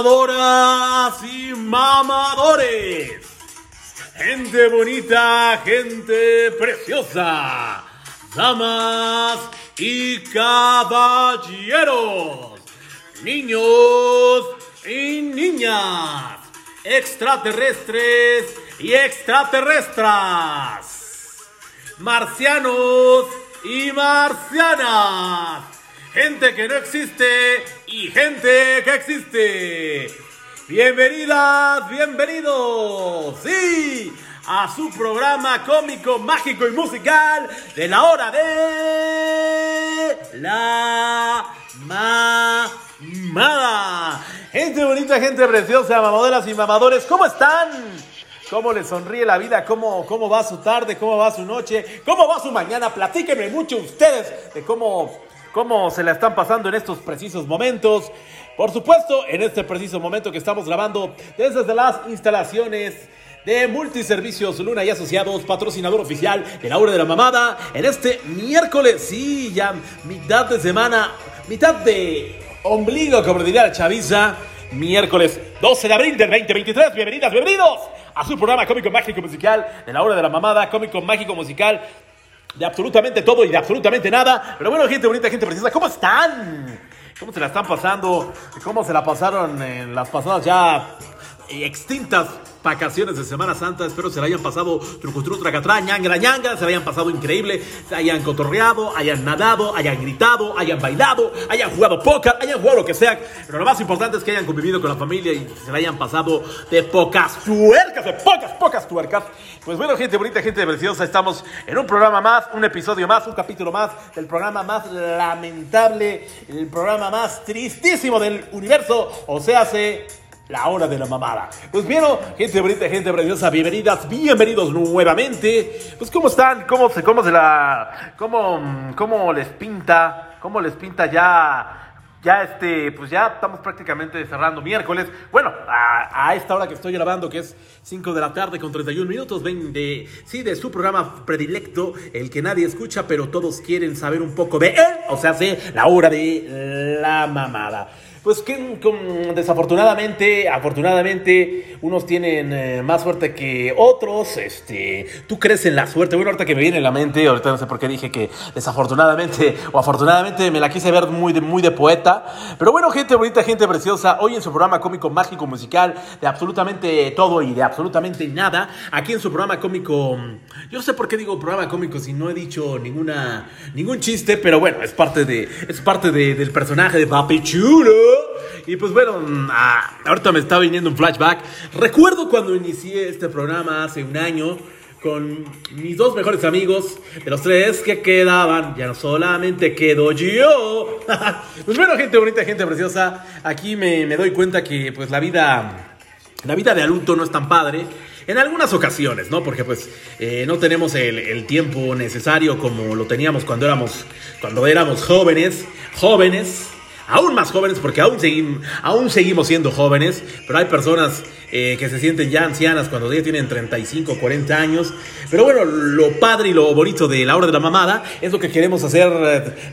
Mamadoras y mamadores. Gente bonita, gente preciosa. Damas y caballeros. Niños y niñas. Extraterrestres y extraterrestras. Marcianos y marcianas. Gente que no existe y gente que existe. Bienvenidas, bienvenidos, sí, a su programa cómico, mágico y musical de la hora de la mamada. Gente bonita, gente preciosa, mamadoras y mamadores, ¿cómo están? ¿Cómo les sonríe la vida? ¿Cómo, ¿Cómo va su tarde? ¿Cómo va su noche? ¿Cómo va su mañana? Platíquenme mucho ustedes de cómo cómo se la están pasando en estos precisos momentos. Por supuesto, en este preciso momento que estamos grabando desde las instalaciones de Multiservicios Luna y Asociados, patrocinador oficial de la Hora de la Mamada, en este miércoles, sí, ya mitad de semana, mitad de ombligo, como diría la chaviza, miércoles 12 de abril del 2023. Bienvenidas, bienvenidos a su programa cómico mágico musical de la Hora de la Mamada, cómico mágico musical de absolutamente todo y de absolutamente nada. Pero bueno, gente bonita, gente preciosa, ¿cómo están? ¿Cómo se la están pasando? ¿Cómo se la pasaron en las pasadas ya extintas vacaciones de Semana Santa. Espero se la hayan pasado trucutru, tracatrá, ñangra, ñangra, se la hayan pasado increíble, se hayan cotorreado, hayan nadado, hayan gritado, hayan bailado, hayan jugado póker, hayan jugado lo que sea. Pero lo más importante es que hayan convivido con la familia y se la hayan pasado de pocas tuercas, de pocas, pocas tuercas. Pues bueno, gente bonita, gente preciosa, estamos en un programa más, un episodio más, un capítulo más del programa más lamentable, el programa más tristísimo del universo, o sea, se la hora de la mamada. Pues bien, gente bonita, gente preciosa, bienvenidas, bienvenidos nuevamente. Pues cómo están, cómo se, cómo se la, cómo, cómo les pinta, cómo les pinta ya ya este, pues ya estamos prácticamente cerrando miércoles. Bueno, a, esta hora que estoy grabando, que es 5 de la tarde con 31 minutos, ven de, sí, de su programa predilecto, el que nadie escucha, pero todos quieren saber un poco de él, o sea, hace la hora de la mamada. Pues que desafortunadamente, afortunadamente, unos tienen eh, más suerte que otros. Este, tú crees en la suerte. Bueno, ahorita que me viene en la mente, ahorita no sé por qué dije que desafortunadamente o afortunadamente me la quise ver muy de, muy de poeta. Pero bueno, gente bonita, gente preciosa, hoy en su programa cómico mágico musical de absolutamente todo y de absolutamente nada, aquí en su programa cómico, yo no sé por qué digo programa cómico si no he dicho ninguna ningún chiste, pero bueno, es parte de es parte del personaje de Papi Chulo. Y pues bueno, ah, ahorita me está viniendo un flashback. Recuerdo cuando inicié este programa hace un año con mis dos mejores amigos, de los tres que quedaban, ya no solamente quedo yo. pues bueno, gente bonita, gente preciosa, aquí me, doy cuenta que pues la vida, la vida de adulto no es tan padre. En algunas ocasiones, ¿no? Porque pues eh, no tenemos el, el, tiempo necesario como lo teníamos cuando éramos, cuando éramos jóvenes, jóvenes aún más jóvenes, porque aún, seguimos, siendo jóvenes, pero hay personas eh, que se sienten ya ancianas cuando ya tienen 35, 40 años. Pero bueno, lo padre y lo bonito de la hora de la mamada es lo que queremos hacer,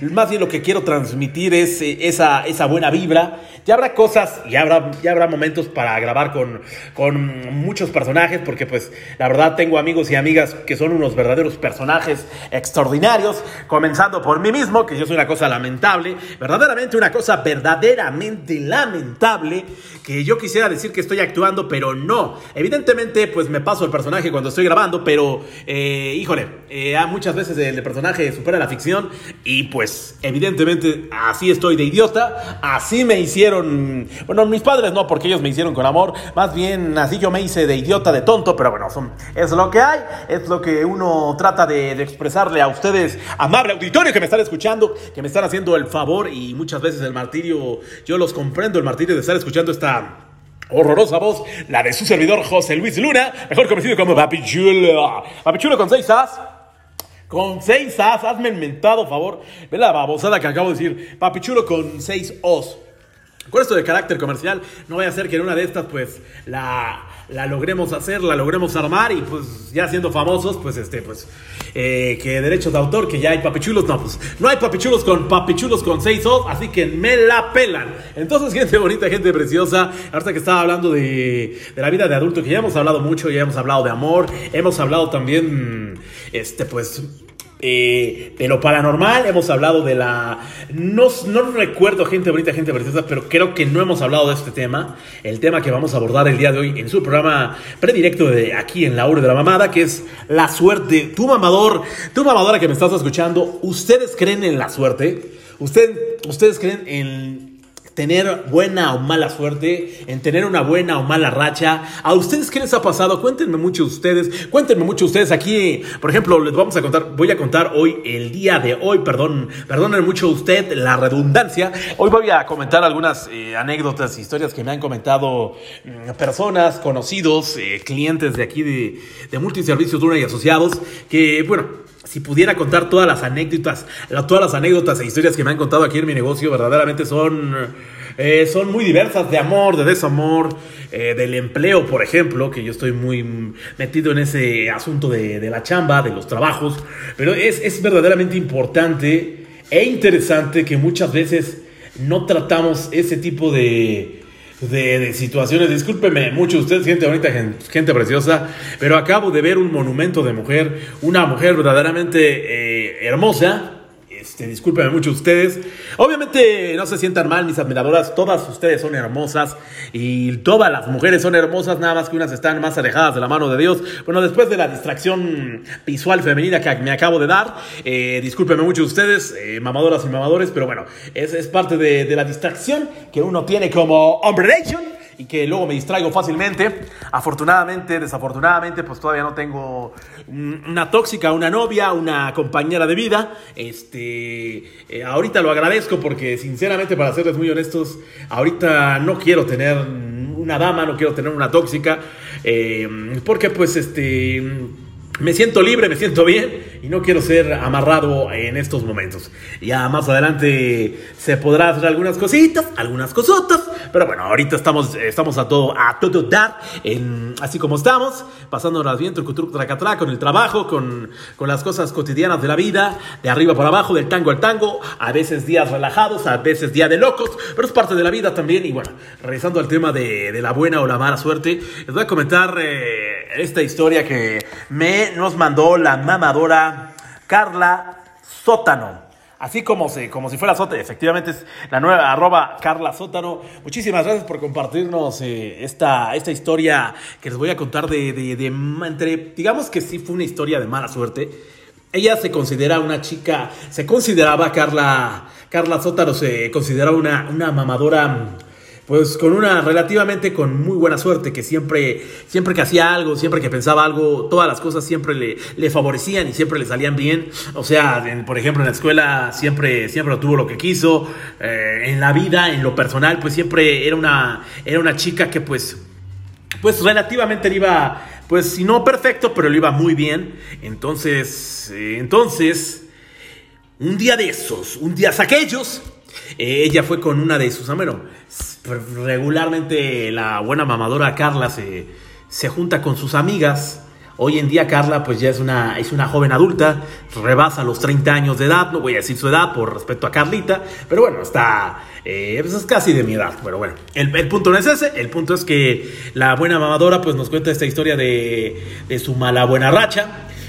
más bien lo que quiero transmitir es eh, esa, esa buena vibra. Ya habrá cosas y habrá, ya habrá momentos para grabar con, con muchos personajes, porque pues la verdad tengo amigos y amigas que son unos verdaderos personajes extraordinarios, comenzando por mí mismo, que yo soy una cosa lamentable, verdaderamente una cosa verdaderamente lamentable que yo quisiera decir que estoy actuando, pero no. Evidentemente, pues me paso el personaje cuando estoy grabando, pero, eh, híjole, eh, muchas veces el personaje supera la ficción y pues evidentemente así estoy de idiota, así me hicieron, bueno, mis padres no, porque ellos me hicieron con amor, más bien así yo me hice de idiota, de tonto, pero bueno, son, es lo que hay, es lo que uno trata de, de expresarle a ustedes, amable auditorio que me están escuchando, que me están haciendo el favor y muchas veces el martirio, yo los comprendo, el martirio de estar escuchando esta horrorosa voz, la de su servidor José Luis Luna, mejor conocido como Papi Chulo. Papi Chulo con seis as. Con seis as, hazme el mentado favor. Ve la babosada que acabo de decir. Papi Chulo con seis os. Con esto de carácter comercial, no voy a ser que en una de estas, pues, la, la logremos hacer, la logremos armar y pues ya siendo famosos, pues este, pues eh, que derechos de autor, que ya hay papichulos, no, pues no hay papichulos con papichulos con seis o, así que me la pelan. Entonces, gente bonita, gente preciosa, ahorita que estaba hablando de, de la vida de adulto, que ya hemos hablado mucho, ya hemos hablado de amor, hemos hablado también, este, pues eh, de lo paranormal, hemos hablado de la... No, no recuerdo gente bonita, gente preciosa, pero creo que no hemos hablado de este tema. El tema que vamos a abordar el día de hoy en su programa predirecto de aquí en la hora de la mamada, que es la suerte. Tu mamador, tu mamadora que me estás escuchando, ¿ustedes creen en la suerte? ¿Usted, ¿Ustedes creen en tener buena o mala suerte, en tener una buena o mala racha. ¿A ustedes qué les ha pasado? Cuéntenme mucho ustedes, cuéntenme mucho ustedes aquí. Por ejemplo, les vamos a contar, voy a contar hoy, el día de hoy, perdón, perdonen mucho usted la redundancia. Hoy voy a comentar algunas eh, anécdotas, historias que me han comentado mm, personas, conocidos, eh, clientes de aquí de, de Multiservicios Duna y Asociados, que, bueno, si pudiera contar todas las anécdotas, todas las anécdotas e historias que me han contado aquí en mi negocio, verdaderamente son, eh, son muy diversas, de amor, de desamor, eh, del empleo, por ejemplo, que yo estoy muy metido en ese asunto de, de la chamba, de los trabajos, pero es, es verdaderamente importante e interesante que muchas veces no tratamos ese tipo de, de, situaciones. Discúlpeme mucho ustedes, gente bonita, gente, preciosa, pero acabo de ver un monumento de mujer, una mujer verdaderamente eh, hermosa, este, discúlpenme mucho ustedes. Obviamente no se sientan mal mis admiradoras, todas ustedes son hermosas y todas las mujeres son hermosas, nada más que unas están más alejadas de la mano de Dios. Bueno, después de la distracción visual femenina que me acabo de dar, eh, discúlpenme mucho ustedes, eh, mamadoras y mamadores, pero bueno, es, es parte de, la distracción que uno tiene como hombre y que luego me distraigo fácilmente. Afortunadamente, desafortunadamente, pues todavía no tengo una tóxica, una novia, una compañera de vida. Este, eh, ahorita lo agradezco porque sinceramente, para serles muy honestos, ahorita no quiero tener una dama, no quiero tener una tóxica, eh, porque pues este me siento libre, me siento bien y no quiero ser amarrado en estos momentos. Ya más adelante se podrá hacer algunas cositas, algunas cosotas, pero bueno, ahorita estamos, estamos a todo, a todo dar, en, así como estamos, pasándonos bien, tracatrá, con el trabajo, con, con las cosas cotidianas de la vida, de arriba para abajo, del tango al tango, a veces días relajados, a veces días de locos, pero es parte de la vida también. Y bueno, regresando al tema de, de la buena o la mala suerte, les voy a comentar eh, esta historia que me nos mandó la mamadora Carla Sótano. Así como, si, como si fuera Sótano, efectivamente es la nueva arroba Carla Sótano. Muchísimas gracias por compartirnos eh, esta, esta historia que les voy a contar de, de, entre, digamos que sí fue una historia de mala suerte. Ella se considera una chica, se consideraba Carla, Carla Sótano, se consideraba una, una mamadora pues con una relativamente con muy buena suerte, que siempre, siempre que hacía algo, siempre que pensaba algo, todas las cosas siempre le, favorecían y siempre le salían bien. O sea, por ejemplo, en la escuela siempre, siempre tuvo lo que quiso. Eh, en la vida, en lo personal, pues siempre era una, era una chica que pues, pues relativamente le iba, pues si no perfecto, pero le iba muy bien. Entonces, eh, entonces, un día de esos, un día aquellos, eh, ella fue con una de sus, bueno, regularmente la buena mamadora Carla se, se junta con sus amigas. Hoy en día Carla pues ya es una, es una joven adulta, rebasa los 30 años de edad, no voy a decir su edad por respecto a Carlita, pero bueno, está, eh, pues es casi de mi edad, pero bueno, el, punto no es ese, el punto es que la buena mamadora pues nos cuenta esta historia de, de su mala buena racha,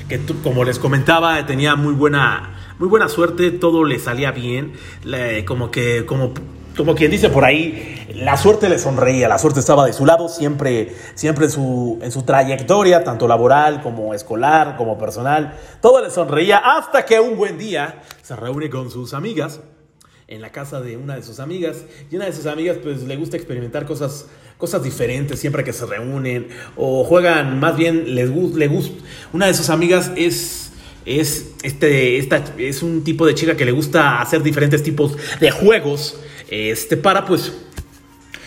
que como les comentaba tenía muy buena, muy buena suerte, todo le salía bien, como que como como quien dice por ahí, la suerte le sonreía, la suerte estaba de su lado, siempre, siempre en su, en su trayectoria, tanto laboral como escolar, como personal, todo le sonreía hasta que un buen día se reúne con sus amigas en la casa de una de sus amigas y una de sus amigas pues le gusta experimentar cosas cosas diferentes siempre que se reúnen o juegan más bien les gusta le gusta una de sus amigas es es este esta es un tipo de chica que le gusta hacer diferentes tipos de juegos este, para pues,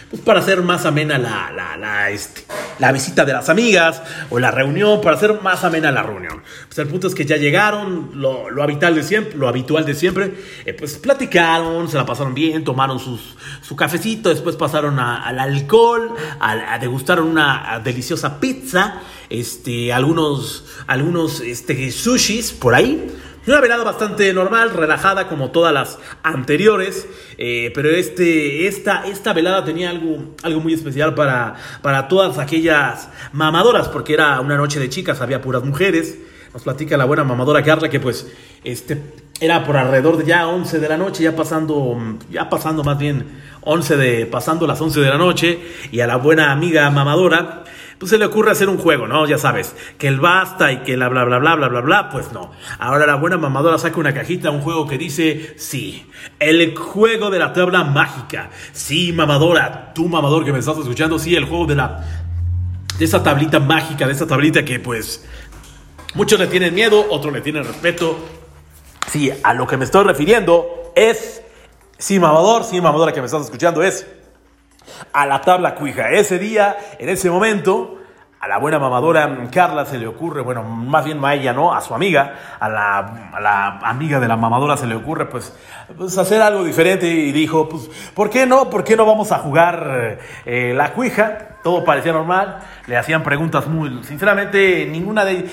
pues para hacer más amena la, la, la, este, la visita de las amigas o la reunión para hacer más amena la reunión. Pues el punto es que ya llegaron, lo, lo habitual de siempre, lo habitual de siempre, eh, pues platicaron, se la pasaron bien, tomaron sus, su cafecito, después pasaron al alcohol, a, degustaron una deliciosa pizza, este, algunos, algunos este, sushis por ahí. Una velada bastante normal, relajada como todas las anteriores, eh, pero este, esta, esta velada tenía algo, algo muy especial para, para todas aquellas mamadoras, porque era una noche de chicas, había puras mujeres. Nos platica la buena mamadora Carla que pues este, era por alrededor de ya 11 de la noche, ya pasando, ya pasando más bien 11 de, pasando las 11 de la noche, y a la buena amiga mamadora pues se le ocurre hacer un juego, ¿no? Ya sabes, que el basta y que la bla bla bla bla bla bla, pues no. Ahora la buena mamadora saca una cajita, un juego que dice, sí, el juego de la tabla mágica. Sí, mamadora, tú mamador que me estás escuchando, sí, el juego de la de esa tablita mágica, de esa tablita que pues muchos le tienen miedo, otros le tienen respeto. Sí, a lo que me estoy refiriendo es, sí, mamador, sí, mamadora que me estás escuchando es a la tabla cuija. Ese día, en ese momento, a la buena mamadora Carla se le ocurre, bueno, más bien a ella, ¿no? A su amiga, a la, amiga de la mamadora se le ocurre, pues, pues, hacer algo diferente y dijo, pues, ¿por qué no? ¿Por qué no vamos a jugar eh, la cuija? Todo parecía normal, le hacían preguntas muy, sinceramente, ninguna de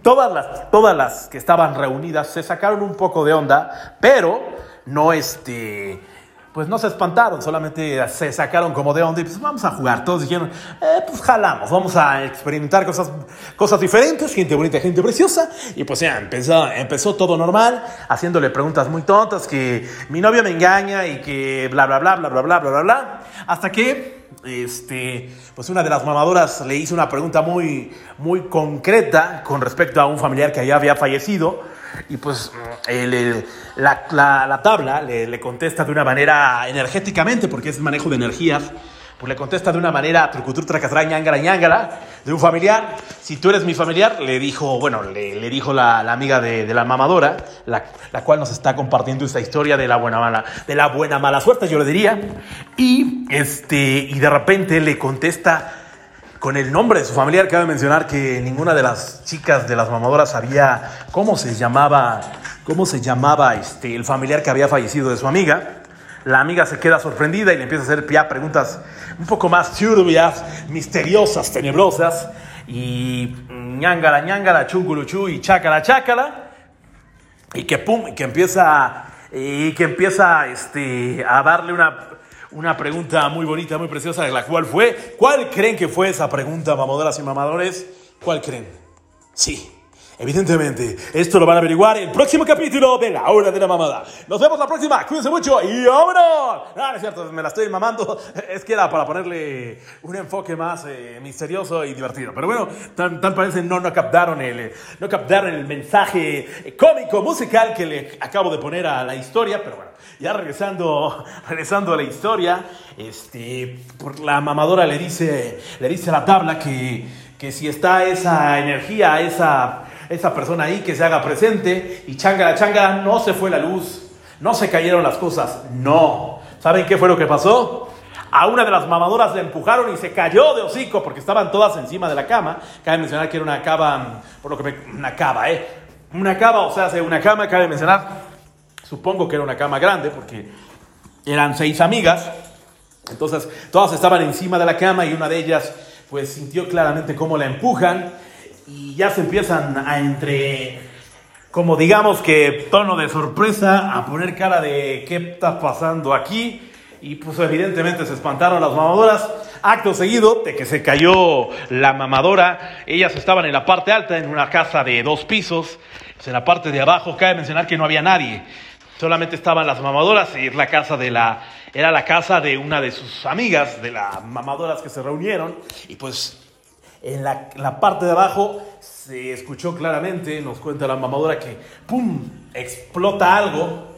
todas las, todas las que estaban reunidas se sacaron un poco de onda, pero no este pues no se espantaron, solamente se sacaron como de onda y pues vamos a jugar. Todos dijeron, eh, pues jalamos, vamos a experimentar cosas, cosas diferentes, gente bonita, gente preciosa. Y pues ya empezó, empezó todo normal, haciéndole preguntas muy tontas, que mi novio me engaña y que bla, bla, bla, bla, bla, bla, bla, bla, bla. Hasta que, este, pues una de las mamadoras le hizo una pregunta muy, muy concreta con respecto a un familiar que ya había fallecido y pues la, tabla le, contesta de una manera energéticamente, porque es manejo de energías, pues le contesta de una manera trucutur, tracatrá, ñangara, ñangara, de un familiar. Si tú eres mi familiar, le dijo, bueno, le, dijo la, amiga de, la mamadora, la, cual nos está compartiendo esta historia de la buena mala, de la buena mala suerte, yo le diría. Y, este, y de repente le contesta con el nombre de su familiar. Cabe mencionar que ninguna de las chicas de las mamadoras sabía cómo se llamaba, cómo se llamaba este, el familiar que había fallecido de su amiga. La amiga se queda sorprendida y le empieza a hacer preguntas un poco más turbias, misteriosas, tenebrosas. Y ñangala, ñangala, chunguluchú y chácala, chácala. Y que pum, que empieza, y que empieza este, a darle una una pregunta muy bonita, muy preciosa, la cual fue, ¿cuál creen que fue esa pregunta, mamadoras y mamadores? ¿Cuál creen? Sí, Evidentemente, esto lo van a averiguar en el próximo capítulo de La Hora de la Mamada. Nos vemos la próxima, cuídense mucho y vámonos. No, no es cierto, me la estoy mamando. Es que era para ponerle un enfoque más eh, misterioso y divertido. Pero bueno, tan, parece no, no, captaron el, no captaron el mensaje cómico, musical que le acabo de poner a la historia. Pero bueno, ya regresando, regresando a la historia, este, por la mamadora le dice, le dice a la tabla que, que si está esa energía, esa esa persona ahí que se haga presente y changa la changa, no se fue la luz, no se cayeron las cosas, no. ¿Saben qué fue lo que pasó? A una de las mamadoras le empujaron y se cayó de hocico porque estaban todas encima de la cama. Cabe mencionar que era una cava, por lo que me, una cava, ¿eh? Una cava, o sea, una cama, cabe mencionar, supongo que era una cama grande porque eran seis amigas. Entonces, todas estaban encima de la cama y una de ellas, pues sintió claramente cómo la empujan y ya se empiezan a entre, como digamos que tono de sorpresa, a poner cara de qué está pasando aquí. Y pues evidentemente se espantaron las mamadoras. Acto seguido de que se cayó la mamadora, ellas estaban en la parte alta, en una casa de dos pisos. Pues en la parte de abajo cabe mencionar que no había nadie. Solamente estaban las mamadoras y la casa de la, era la casa de una de sus amigas, de las mamadoras que se reunieron. Y pues en la, parte de abajo se escuchó claramente, nos cuenta la mamadora, que ¡pum! explota algo.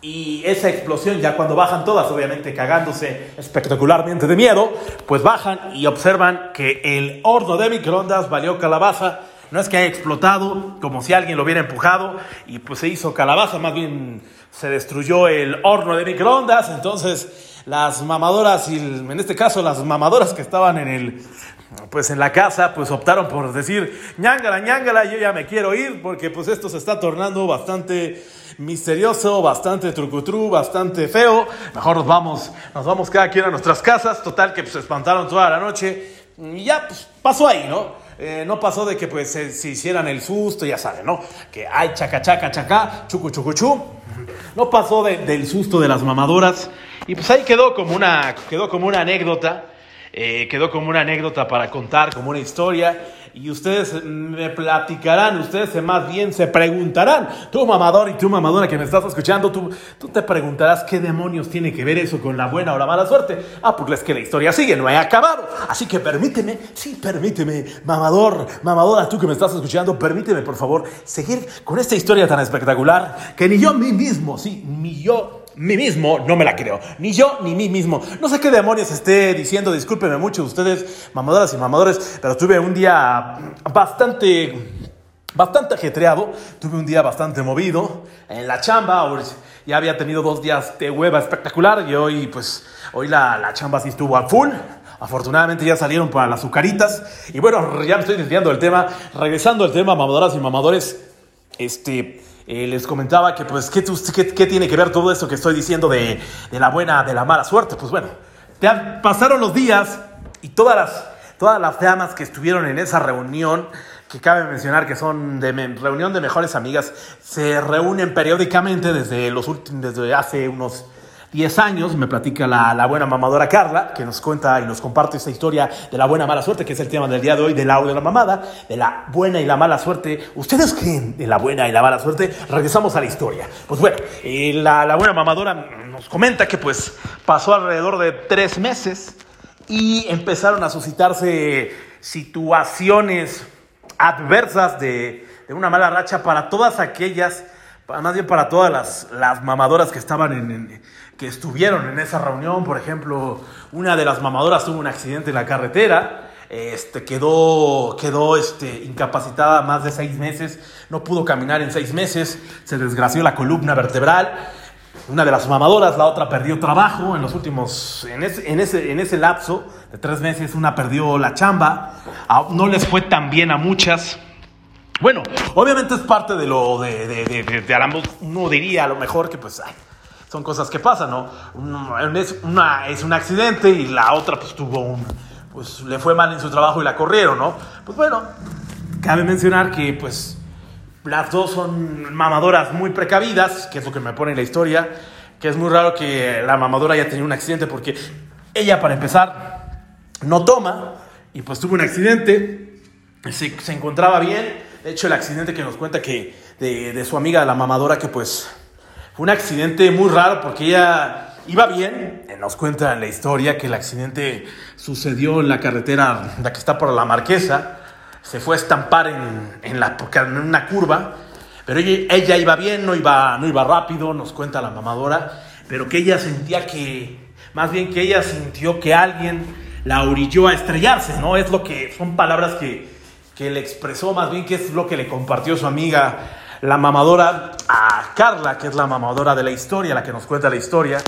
Y esa explosión, ya cuando bajan todas, obviamente cagándose espectacularmente de miedo, pues bajan y observan que el horno de microondas valió calabaza. No es que haya explotado como si alguien lo hubiera empujado y pues se hizo calabaza, más bien se destruyó el horno de microondas. Entonces las mamadoras, y en este caso las mamadoras que estaban en el, pues en la casa, pues optaron por decir, ñángala, ñángala, yo ya me quiero ir, porque pues esto se está tornando bastante misterioso, bastante trucutru, bastante feo. Mejor nos vamos, nos vamos cada quien a nuestras casas. Total que pues se espantaron toda la noche. Y ya pues pasó ahí, ¿no? Eh, no pasó de que pues se, hicieran el susto, ya saben, ¿no? Que hay chaca, chaca, chaca, chucu, chucu, chu. No pasó del susto de las mamadoras. Y pues ahí quedó como una, quedó como una anécdota. Eh, quedó como una anécdota para contar, como una historia y ustedes me platicarán, ustedes más bien se preguntarán, tú mamador y tú mamadora que me estás escuchando, tú, tú te preguntarás qué demonios tiene que ver eso con la buena o la mala suerte. Ah, pues es que la historia sigue, no he acabado. Así que permíteme, sí, permíteme, mamador, mamadora, tú que me estás escuchando, permíteme por favor seguir con esta historia tan espectacular que ni yo mí mismo, sí, ni yo mí mismo no me la creo. Ni yo ni mí mismo. No sé qué demonios esté diciendo, discúlpenme mucho ustedes, mamadoras y mamadores, pero tuve un día bastante, bastante ajetreado. Tuve un día bastante movido en la chamba. Ya había tenido dos días de hueva espectacular y hoy, pues, hoy la, la chamba sí estuvo a full. Afortunadamente ya salieron para las azucaritas. Y bueno, ya me estoy desviando del tema. Regresando al tema, mamadoras y mamadores. Este, eh, les comentaba que, pues, ¿qué, ¿qué, tiene que ver todo esto que estoy diciendo de, de, la buena, de la mala suerte? Pues bueno, ya pasaron los días y todas las, todas las damas que estuvieron en esa reunión, que cabe mencionar que son de reunión de mejores amigas, se reúnen periódicamente desde, los desde hace unos 10 años, me platica la, buena mamadora Carla, que nos cuenta y nos comparte esta historia de la buena mala suerte, que es el tema del día de hoy, del audio de la mamada, de la buena y la mala suerte. ¿Ustedes creen de la buena y la mala suerte? Regresamos a la historia. Pues bueno, eh, la, la buena mamadora nos comenta que pues pasó alrededor de tres meses y empezaron a suscitarse situaciones adversas de, una mala racha para todas aquellas, más bien para todas las, las mamadoras que estaban en que estuvieron en esa reunión. Por ejemplo, una de las mamadoras tuvo un accidente en la carretera. Este, quedó, quedó este, incapacitada más de seis meses, no pudo caminar en seis meses, se desgració la columna vertebral. Una de las mamadoras, la otra perdió trabajo en los últimos, en ese, en ese, en ese lapso de tres meses, una perdió la chamba. Ah, no les fue tan bien a muchas. Bueno, obviamente es parte de lo de, de, de, de, uno diría a lo mejor que pues son cosas que pasan, ¿no? Una es, un accidente y la otra pues tuvo un, pues le fue mal en su trabajo y la corrieron, ¿no? Pues bueno, cabe mencionar que pues las dos son mamadoras muy precavidas, que es lo que me pone en la historia, que es muy raro que la mamadora haya tenido un accidente porque ella para empezar no toma y pues tuvo un accidente, se, se encontraba bien, de hecho el accidente que nos cuenta que de, de su amiga la mamadora que pues fue un accidente muy raro porque ella iba bien. Nos cuenta en la historia que el accidente sucedió en la carretera, la que está por la Marquesa. Se fue a estampar en, en, la, en una curva. Pero ella, ella, iba bien, no iba, no iba rápido, nos cuenta la mamadora. Pero que ella sentía que, más bien que ella sintió que alguien la orilló a estrellarse, ¿no? Es lo que, son palabras que, que le expresó, más bien que es lo que le compartió su amiga la mamadora a Carla, que es la mamadora de la historia, la que nos cuenta la historia.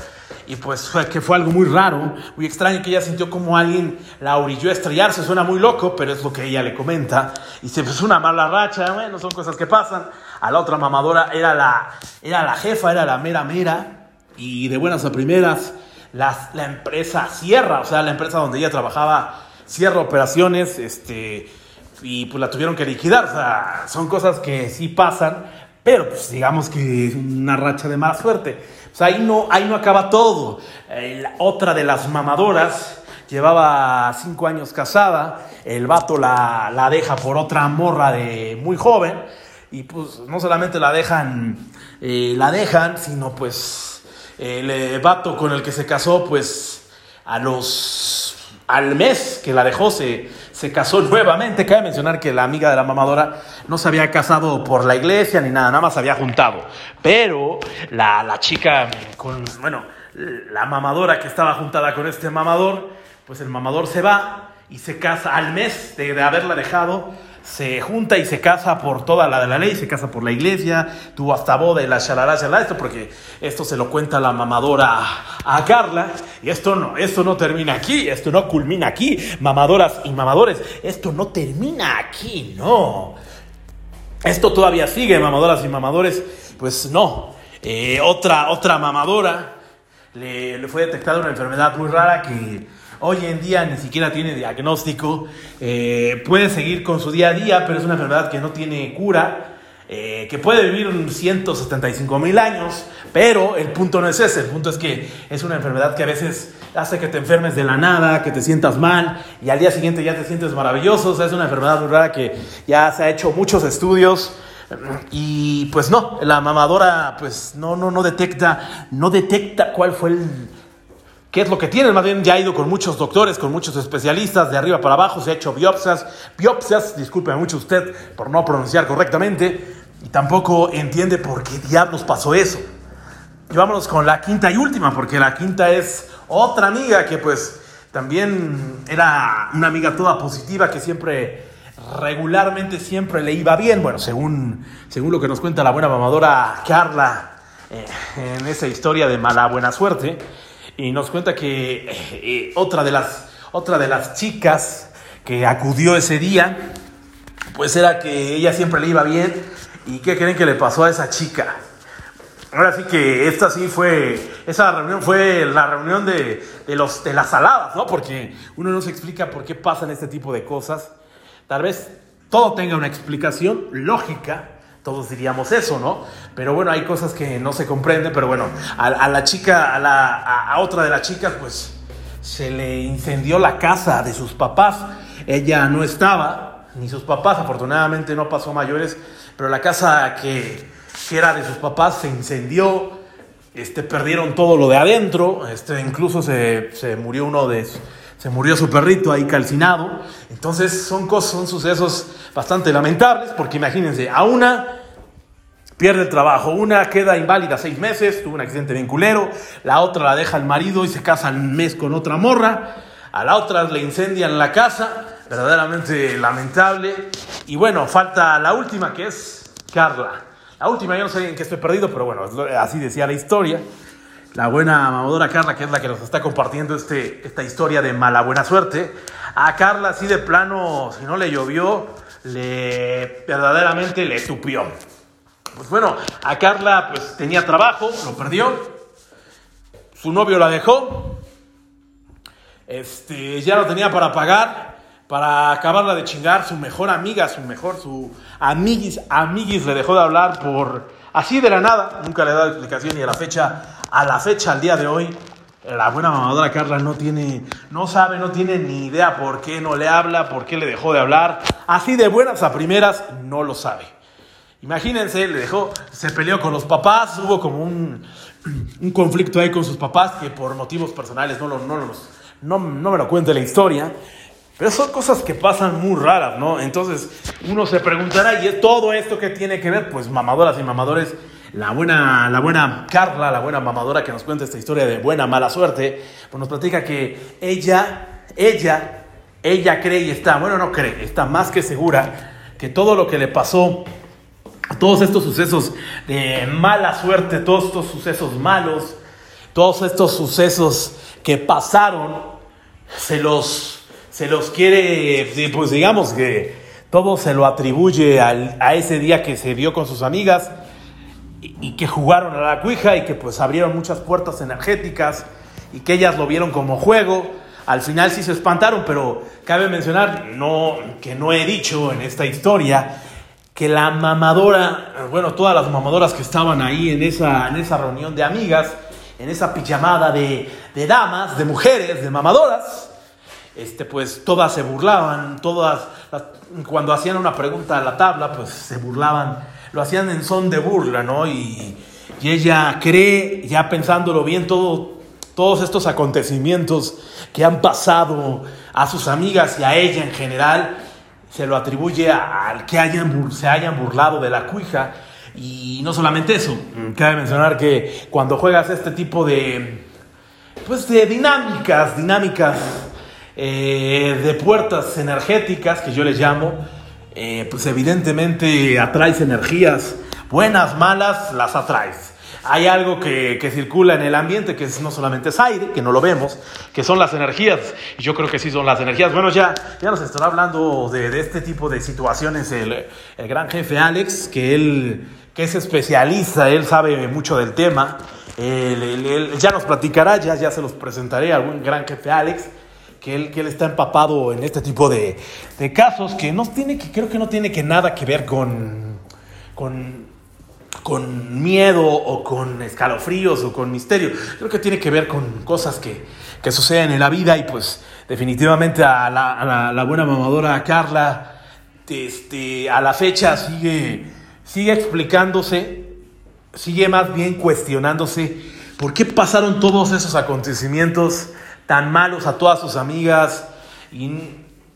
Y pues fue, que fue algo muy raro, muy extraño, que ella sintió como alguien la orilló a estrellarse. Suena muy loco, pero es lo que ella le comenta. Y se pues una mala racha, bueno, son cosas que pasan. A la otra mamadora era la, era la jefa, era la mera mera. Y de buenas a primeras, la, la empresa cierra, o sea, la empresa donde ella trabajaba cierra operaciones, este y pues la tuvieron que liquidar. O sea, son cosas que sí pasan, pero pues digamos que es una racha de mala suerte. Sea, ahí no, ahí no acaba todo. Eh, otra de las mamadoras llevaba cinco años casada, el vato la, la, deja por otra morra de muy joven, y pues no solamente la dejan, eh, la dejan, sino pues el vato con el que se casó, pues a los al mes que la dejó se, se casó nuevamente. Cabe mencionar que la amiga de la mamadora no se había casado por la iglesia ni nada, nada más se había juntado. Pero la, la chica con, bueno, la mamadora que estaba juntada con este mamador, pues el mamador se va y se casa al mes de, de haberla dejado, se junta y se casa por toda la de la ley, se casa por la iglesia, tuvo hasta boda y la shalará, shalará, esto porque esto se lo cuenta la mamadora a Carla, y esto no, esto no termina aquí, esto no culmina aquí, mamadoras y mamadores, esto no termina aquí, no. Esto todavía sigue, mamadoras y mamadores, pues no. Eh, otra, otra mamadora le, le fue detectada una enfermedad muy rara que hoy en día ni siquiera tiene diagnóstico, eh, puede seguir con su día a día, pero es una enfermedad que no tiene cura, eh, que puede vivir 175 mil años, pero el punto no es ese, el punto es que es una enfermedad que a veces hace que te enfermes de la nada, que te sientas mal y al día siguiente ya te sientes maravilloso, o sea, es una enfermedad muy rara que ya se ha hecho muchos estudios. Y pues no, la mamadora pues no, no, no detecta, no detecta cuál fue el, ¿Qué es lo que tiene? Más bien ya ha ido con muchos doctores, con muchos especialistas, de arriba para abajo, se ha hecho biopsias, biopsias, disculpe mucho usted por no pronunciar correctamente, y tampoco entiende por qué diablos pasó eso. Y vámonos con la quinta y última, porque la quinta es otra amiga que pues también era una amiga toda positiva que siempre, regularmente siempre le iba bien, bueno, según, según lo que nos cuenta la buena mamadora Carla eh, en esa historia de mala buena suerte y nos cuenta que eh, otra, de las, otra de las chicas que acudió ese día, pues era que ella siempre le iba bien. ¿Y qué creen que le pasó a esa chica? Ahora sí que esta sí fue, esa reunión fue la reunión de, de, los, de las saladas, ¿no? Porque uno no se explica por qué pasan este tipo de cosas. Tal vez todo tenga una explicación lógica, todos diríamos eso, ¿no? Pero bueno, hay cosas que no se comprenden, pero bueno, a, la chica, a, la, otra de las chicas, pues se le incendió la casa de sus papás. Ella no estaba, ni sus papás, afortunadamente no pasó mayores, pero la casa que, que era de sus papás se incendió, este, perdieron todo lo de adentro, este, incluso se, se murió uno de se murió su perrito ahí calcinado. Entonces son cosas, son sucesos bastante lamentables, porque imagínense, a una pierde el trabajo, una queda inválida seis meses, tuvo un accidente bien culero, la otra la deja el marido y se casa un mes con otra morra, a la otra le incendian la casa, verdaderamente lamentable. Y bueno, falta la última que es Carla. La última, yo no sé en qué estoy perdido, pero bueno, así decía la historia la buena mamadora Carla, que es la que nos está compartiendo este, esta historia de mala buena suerte. A Carla, así de plano, si no le llovió, le verdaderamente le tupió. Pues bueno, a Carla pues tenía trabajo, lo perdió. Su novio la dejó. Este, ya no tenía para pagar, para acabarla de chingar. Su mejor amiga, su mejor, su amiguis, amiguis le dejó de hablar por así de la nada. Nunca le he dado explicación y a la fecha a la fecha, al día de hoy, la buena mamadora Carla no tiene, no sabe, no tiene ni idea por qué no le habla, por qué le dejó de hablar. Así de buenas a primeras, no lo sabe. Imagínense, le dejó, se peleó con los papás, hubo como un, un conflicto ahí con sus papás que por motivos personales no, no, no, no me lo cuente la historia. Pero son cosas que pasan muy raras, ¿no? Entonces uno se preguntará, ¿y todo esto que tiene que ver? Pues mamadoras y mamadores la buena, la buena Carla, la buena mamadora que nos cuenta esta historia de buena, mala suerte, pues nos platica que ella, ella, ella cree y está, bueno, no cree, está más que segura que todo lo que le pasó, todos estos sucesos de mala suerte, todos estos sucesos malos, todos estos sucesos que pasaron, se los, se los quiere, pues digamos que todo se lo atribuye a ese día que se vio con sus amigas y, que jugaron a la cuija y que pues abrieron muchas puertas energéticas y que ellas lo vieron como juego. Al final sí se espantaron, pero cabe mencionar no, que no he dicho en esta historia que la mamadora, bueno, todas las mamadoras que estaban ahí en esa, en esa reunión de amigas, en esa pijamada de, de damas, de mujeres, de mamadoras, este, pues todas se burlaban, todas, cuando hacían una pregunta a la tabla, pues se burlaban lo hacían en son de burla, ¿no? Y, ella cree, ya pensándolo bien, todo, todos estos acontecimientos que han pasado a sus amigas y a ella en general, se lo atribuye al que hayan, se hayan burlado de la cuija. Y no solamente eso, cabe mencionar que cuando juegas este tipo de, pues de dinámicas, dinámicas eh, de puertas energéticas, que yo les llamo, eh, pues evidentemente atraes energías, buenas, malas, las atraes. Hay algo que, circula en el ambiente que no solamente es aire, que no lo vemos, que son las energías. Y yo creo que sí son las energías. Bueno, ya, ya nos estará hablando de, este tipo de situaciones el, el, gran jefe Alex, que él que es especialista, él sabe mucho del tema. Él, ya nos platicará, ya, ya se los presentaré al buen gran jefe Alex que él, que él está empapado en este tipo de, de, casos que no tiene que, creo que no tiene que nada que ver con, con, con, miedo o con escalofríos o con misterio. Creo que tiene que ver con cosas que, que suceden en la vida y pues definitivamente a la, buena mamadora Carla este, a la fecha sigue, sigue explicándose, sigue más bien cuestionándose por qué pasaron todos esos acontecimientos tan malos a todas sus amigas y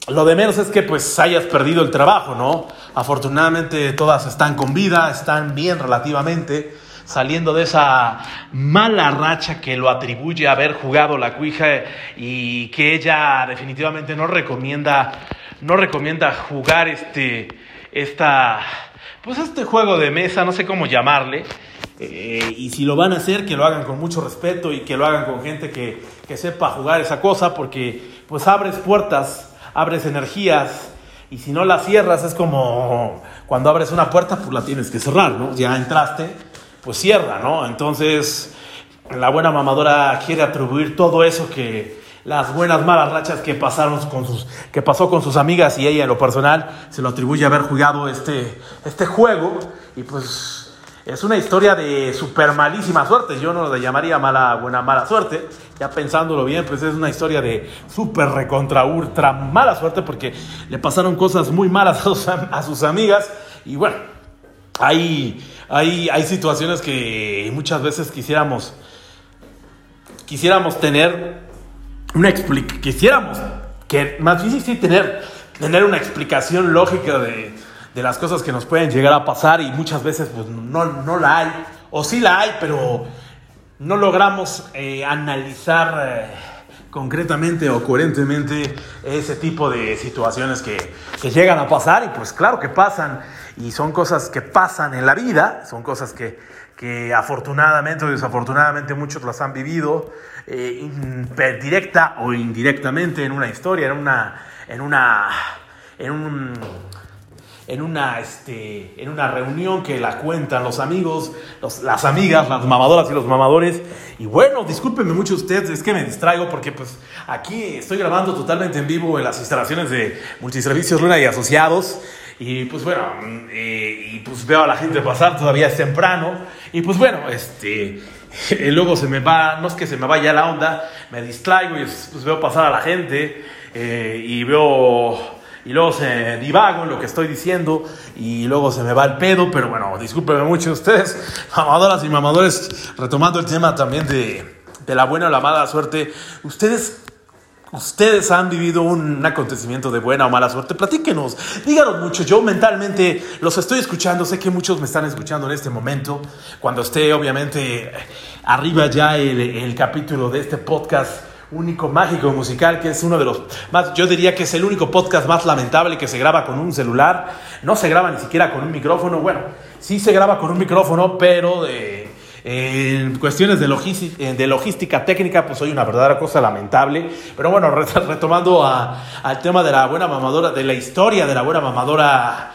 lo de menos es que pues hayas perdido el trabajo, ¿no? Afortunadamente todas están con vida, están bien relativamente, saliendo de esa mala racha que lo atribuye a haber jugado la cuija y que ella definitivamente no recomienda, no recomienda jugar este, esta, pues este juego de mesa, no sé cómo llamarle. Eh, y si lo van a hacer, que lo hagan con mucho respeto y que lo hagan con gente que, que sepa jugar esa cosa, porque pues abres puertas, abres energías, y si no las cierras es como cuando abres una puerta, pues la tienes que cerrar, ¿no? Ya entraste, pues cierra, ¿no? Entonces, la buena mamadora quiere atribuir todo eso que las buenas malas rachas que pasaron con sus que pasó con sus amigas y ella en lo personal se lo atribuye a haber jugado este este juego y pues es una historia de super malísima suerte. Yo no lo llamaría mala, buena, mala suerte. Ya pensándolo bien, pues es una historia de super recontra ultra mala suerte porque le pasaron cosas muy malas a sus, amigas. Y bueno, hay, hay, hay situaciones que muchas veces quisiéramos, quisiéramos tener una explicación. Quisiéramos que más sí tener, tener una explicación lógica de de las cosas que nos pueden llegar a pasar y muchas veces pues no, no la hay, o sí la hay, pero no logramos eh, analizar eh, concretamente o coherentemente ese tipo de situaciones que, que, llegan a pasar. Y pues claro que pasan. Y son cosas que pasan en la vida, son cosas que, que afortunadamente o desafortunadamente muchos las han vivido eh, directa o indirectamente en una historia, en una, en una, en una, este, en una reunión que la cuentan los amigos, las amigas, las mamadoras y los mamadores. Y bueno, discúlpenme mucho ustedes, es que me distraigo porque pues aquí estoy grabando totalmente en vivo en las instalaciones de Multiservicios Luna y Asociados. Y pues bueno, eh, y pues veo a la gente pasar, todavía es temprano. Y pues bueno, este, luego se me va, no es que se me vaya la onda, me distraigo y pues veo pasar a la gente eh, y veo y luego se divago en lo que estoy diciendo y luego se me va el pedo, pero bueno, discúlpenme mucho ustedes, mamadoras y mamadores, retomando el tema también de, de la buena o la mala suerte, ustedes Ustedes han vivido un acontecimiento de buena o mala suerte. Platíquenos, díganos mucho. Yo mentalmente los estoy escuchando. Sé que muchos me están escuchando en este momento. Cuando esté, obviamente, arriba ya el, el capítulo de este podcast único mágico musical, que es uno de los más, yo diría que es el único podcast más lamentable que se graba con un celular, no se graba ni siquiera con un micrófono, bueno, sí se graba con un micrófono, pero de, en cuestiones de, logística, de logística técnica, pues soy una verdadera cosa lamentable. Pero bueno, retomando al tema de la buena mamadora, de la historia de la buena mamadora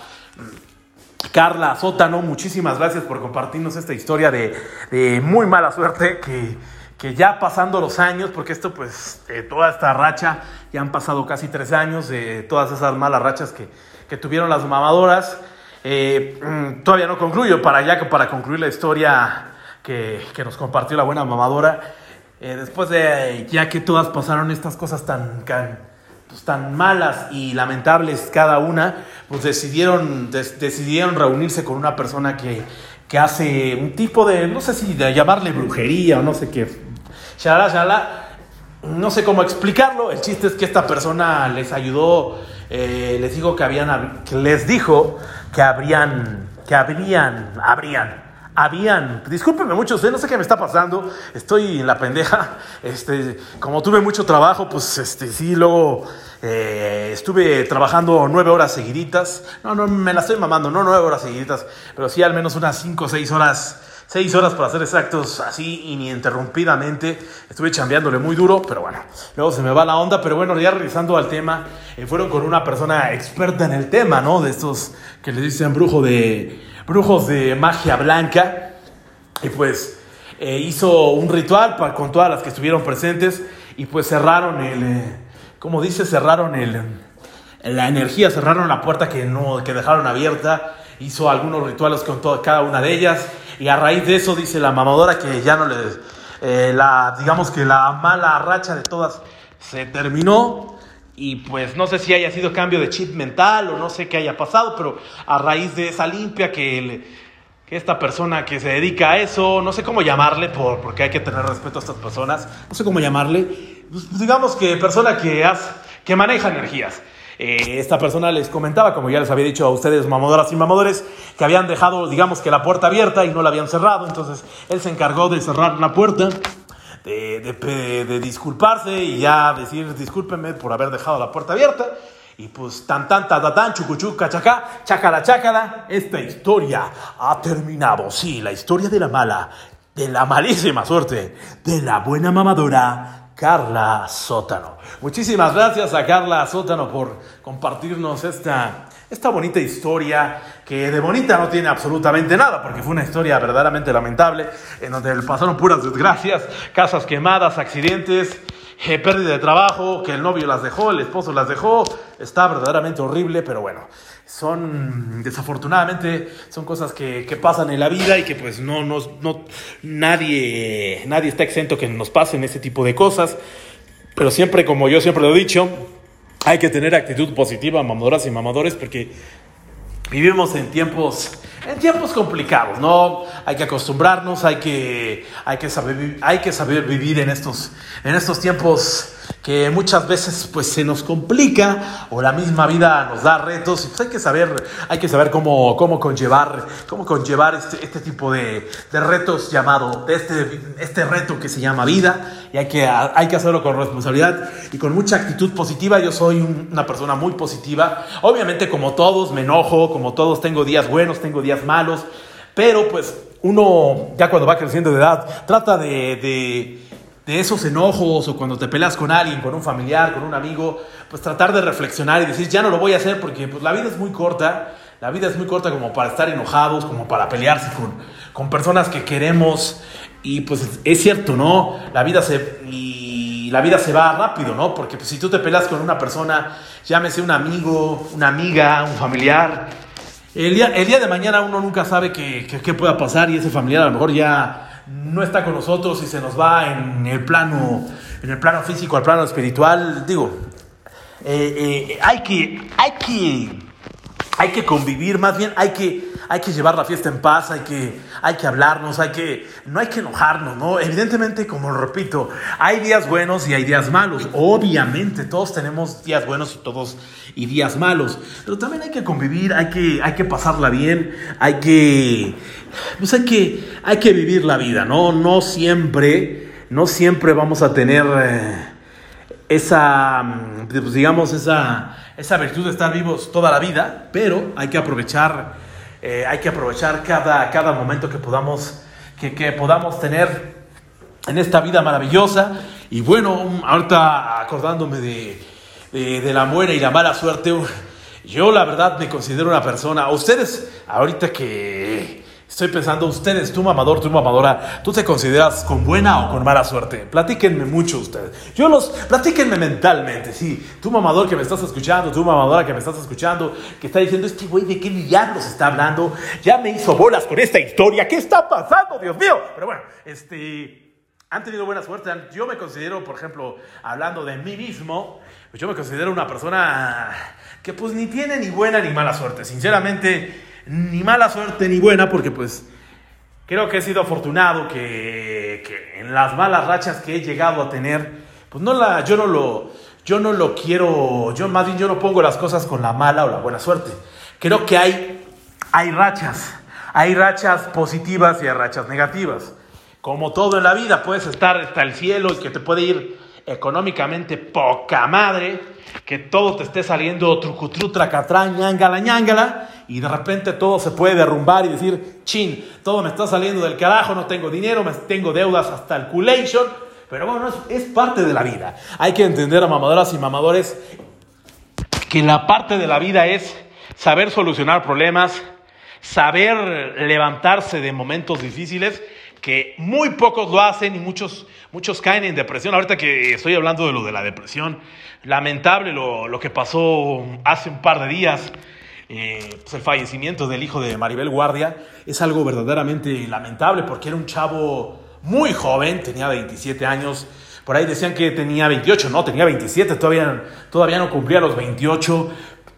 Carla Sótano, muchísimas gracias por compartirnos esta historia de, de muy mala suerte que que ya pasando los años, porque esto pues, toda esta racha, ya han pasado casi tres años de todas esas malas rachas que, que tuvieron las mamadoras, eh, mm, todavía no concluyo, para ya para concluir la historia que, que nos compartió la buena mamadora, eh, después de ya que todas pasaron estas cosas tan, tan, pues, tan malas y lamentables cada una, pues decidieron, decidieron reunirse con una persona que, que hace un tipo de, no sé si de llamarle brujería o no sé qué, shalala, shalala, no sé cómo explicarlo, el chiste es que esta persona les ayudó, eh, les dijo que habían, que les dijo que habrían, que habrían, habrían, habían, discúlpenme mucho, no sé qué me está pasando, estoy en la pendeja, este, como tuve mucho trabajo, pues este, sí, luego Eh, estuve trabajando nueve horas seguiditas. No, no, me la estoy mamando, no nueve horas seguiditas, pero sí al menos unas cinco o seis horas. Seis horas para ser exactos, así ininterrumpidamente. Estuve chambeándole muy duro, pero bueno, luego se me va la onda. Pero bueno, ya regresando al tema, eh, fueron con una persona experta en el tema, ¿no? De estos que le dicen brujo de, brujos de magia blanca. Y pues eh, hizo un ritual con todas las que estuvieron presentes y pues cerraron el, como dice, cerraron el, la energía, cerraron la puerta que, no, que dejaron abierta, hizo algunos rituales con toda, cada una de ellas. Y a raíz de eso dice la mamadora que ya no le, eh, la, digamos que la mala racha de todas se terminó. Y pues no sé si haya sido cambio de chip mental o no sé qué haya pasado, pero a raíz de esa limpia que que esta persona que se dedica a eso, no sé cómo llamarle, por, porque hay que tener respeto a estas personas, no sé cómo llamarle, pues, digamos que persona que, que maneja energías. Eh, esta persona les comentaba, como ya les había dicho a ustedes, mamadoras y mamadores, que habían dejado, digamos que la puerta abierta y no la habían cerrado, entonces él se encargó de cerrar la puerta. De, disculparse y ya decir discúlpenme por haber dejado la puerta abierta y pues tan tan ta tan chucuchu cachacá, chácala chácala, esta historia ha terminado. Sí, la historia de la mala, de la malísima suerte, de la buena mamadora Carla Sótano. Muchísimas gracias a Carla Sótano por compartirnos esta, esta bonita historia que de bonita no tiene absolutamente nada, porque fue una historia verdaderamente lamentable, en donde pasaron puras desgracias, casas quemadas, accidentes eh, pérdida de trabajo, que el novio las dejó, el esposo las dejó, está verdaderamente horrible, pero bueno, son desafortunadamente son cosas que, que pasan en la vida y que pues no, no, nadie, nadie está exento que nos pasen ese tipo de cosas, pero siempre, como yo siempre lo he dicho, hay que tener actitud positiva, mamadoras y mamadores, porque vivimos en tiempos en tiempos complicados, ¿no? Hay que acostumbrarnos, hay que, hay que, saber, hay que saber vivir en estos, en estos tiempos que muchas veces pues se nos complica o la misma vida nos da retos y pues hay que saber, hay que saber cómo, cómo conllevar, cómo conllevar este, este tipo de, de, retos llamado, de este, este reto que se llama vida y hay que, hay que hacerlo con responsabilidad y con mucha actitud positiva. Yo soy una persona muy positiva, obviamente como todos me enojo, como todos tengo días buenos, tengo días malos, pero pues uno ya cuando va creciendo de edad trata de, de de esos enojos o cuando te peleas con alguien, con un familiar, con un amigo, pues tratar de reflexionar y decir, ya no lo voy a hacer porque pues, la vida es muy corta, la vida es muy corta como para estar enojados, como para pelearse con, con personas que queremos y pues es cierto, ¿no? La vida se, la vida se va rápido, ¿no? Porque pues, si tú te peleas con una persona, llámese un amigo, una amiga, un familiar, el día, el día de mañana uno nunca sabe qué pueda pasar y ese familiar a lo mejor ya no está con nosotros y se nos va en el plano, en el plano físico, al plano espiritual, digo, eh, eh, hay, que, hay, que, hay que convivir, más bien hay que, hay que llevar la fiesta en paz, hay que, hay que hablarnos, hay que, no hay que enojarnos, ¿no? Evidentemente, como lo repito, hay días buenos y hay días malos. Obviamente, todos tenemos días buenos y todos y días malos, pero también hay que convivir, hay que, hay que pasarla bien, hay que, pues hay que, hay que vivir la vida, ¿no? No siempre, no siempre vamos a tener eh, esa, pues digamos, esa, esa virtud de estar vivos toda la vida, pero hay que aprovechar, eh, hay que aprovechar cada, cada momento que podamos, que, que podamos tener en esta vida maravillosa. Y bueno, ahorita acordándome de, de, de la buena y la mala suerte, yo la verdad me considero una persona, ustedes ahorita que Estoy pensando, ustedes, tú mamador, tú mamadora, ¿tú te consideras con buena o con mala suerte? Platíquenme mucho ustedes. Yo los, platíquenme mentalmente, sí. Tú mamador que me estás escuchando, tú mamadora que me estás escuchando, que está diciendo, este güey, ¿de qué diablos está hablando? Ya me hizo bolas con esta historia, ¿qué está pasando, Dios mío? Pero bueno, este, han tenido buena suerte. Yo me considero, por ejemplo, hablando de mí mismo, pues yo me considero una persona que pues ni tiene ni buena ni mala suerte. Sinceramente, ni mala suerte ni buena, porque pues creo que he sido afortunado que, que, en las malas rachas que he llegado a tener, pues no la, yo no lo, yo no lo quiero, yo más bien yo no pongo las cosas con la mala o la buena suerte. Creo que hay, hay rachas, hay rachas positivas y hay rachas negativas. Como todo en la vida, puedes estar hasta el cielo y que te puede ir económicamente poca madre, que todo te esté saliendo trucutru, tracatrán, ñangala, ñangala, y de repente todo se puede derrumbar y decir, chin, todo me está saliendo del carajo, no tengo dinero, me tengo deudas hasta el culation, pero bueno, es, es parte de la vida. Hay que entender a mamadoras y mamadores que la parte de la vida es saber solucionar problemas, saber levantarse de momentos difíciles, que muy pocos lo hacen y muchos, muchos caen en depresión. Ahorita que estoy hablando de lo de la depresión, lamentable lo, lo que pasó hace un par de días. Eh, pues el fallecimiento del hijo de Maribel Guardia es algo verdaderamente lamentable porque era un chavo muy joven, tenía 27 años, por ahí decían que tenía 28, no, tenía 27, todavía, todavía no cumplía los 28.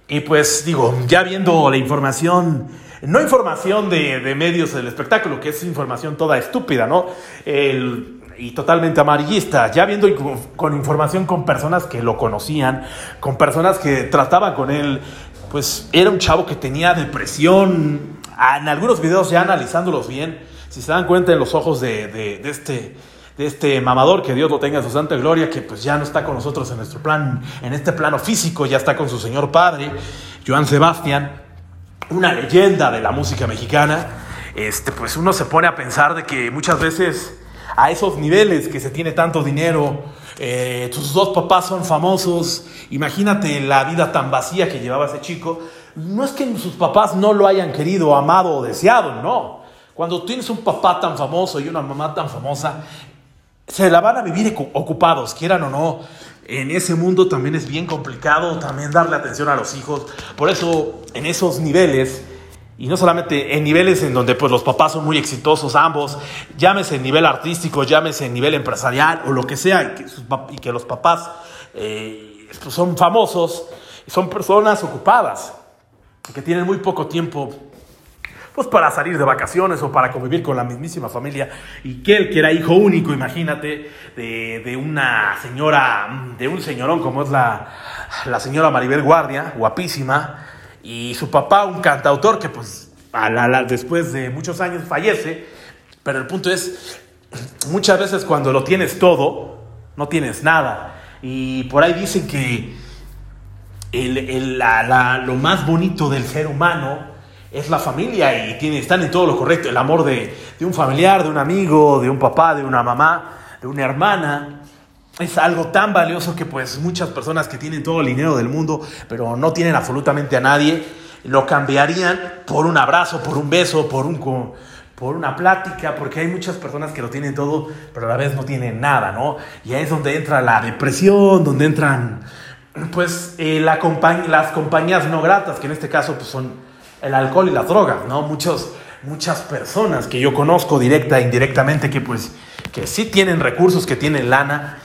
Y pues digo, ya viendo la información, no información de, de medios del espectáculo, que es información toda estúpida, ¿no? Y totalmente amarillista, ya viendo con, información con personas que lo conocían, con personas que trataban con él, pues era un chavo que tenía depresión. En algunos videos ya analizándolos bien, si se dan cuenta en los ojos de, de, de este de este mamador, que Dios lo tenga en su santa gloria, que pues ya no está con nosotros en nuestro plan, en este plano físico, ya está con su señor padre, Joan Sebastián, una leyenda de la música mexicana, este, pues uno se pone a pensar de que muchas veces a esos niveles que se tiene tanto dinero, eh, tus dos papás son famosos, imagínate la vida tan vacía que llevaba ese chico, no es que sus papás no lo hayan querido, amado o deseado, no. Cuando tienes un papá tan famoso y una mamá tan famosa, se la van a vivir ocupados, quieran o no. En ese mundo también es bien complicado también darle atención a los hijos. Por eso, en esos niveles, y no solamente en niveles en donde pues los papás son muy exitosos ambos, llámese en nivel artístico, llámese en nivel empresarial o lo que sea, y que, los papás eh, pues son famosos, son personas ocupadas, que tienen muy poco tiempo pues para salir de vacaciones o para convivir con la mismísima familia. Y que él, que era hijo único, imagínate, de, de una señora, de un señorón como es la, la señora Maribel Guardia, guapísima, y su papá, un cantautor que pues a la, después de muchos años fallece, pero el punto es, muchas veces cuando lo tienes todo, no tienes nada. Y por ahí dicen que el, el, la, lo más bonito del ser humano es la familia y tiene, están en todo lo correcto. El amor de, de, un familiar, de un amigo, de un papá, de una mamá, de una hermana. Es algo tan valioso que pues muchas personas que tienen todo el dinero del mundo, pero no tienen absolutamente a nadie, lo cambiarían por un abrazo, por un beso, por, un, por una plática, porque hay muchas personas que lo tienen todo, pero a la vez no tienen nada, ¿no? Y ahí es donde entra la depresión, donde entran pues eh, la las compañías no gratas, que en este caso pues son el alcohol y las drogas, ¿no? Muchos, muchas personas que yo conozco directa e indirectamente que pues que sí tienen recursos, que tienen lana,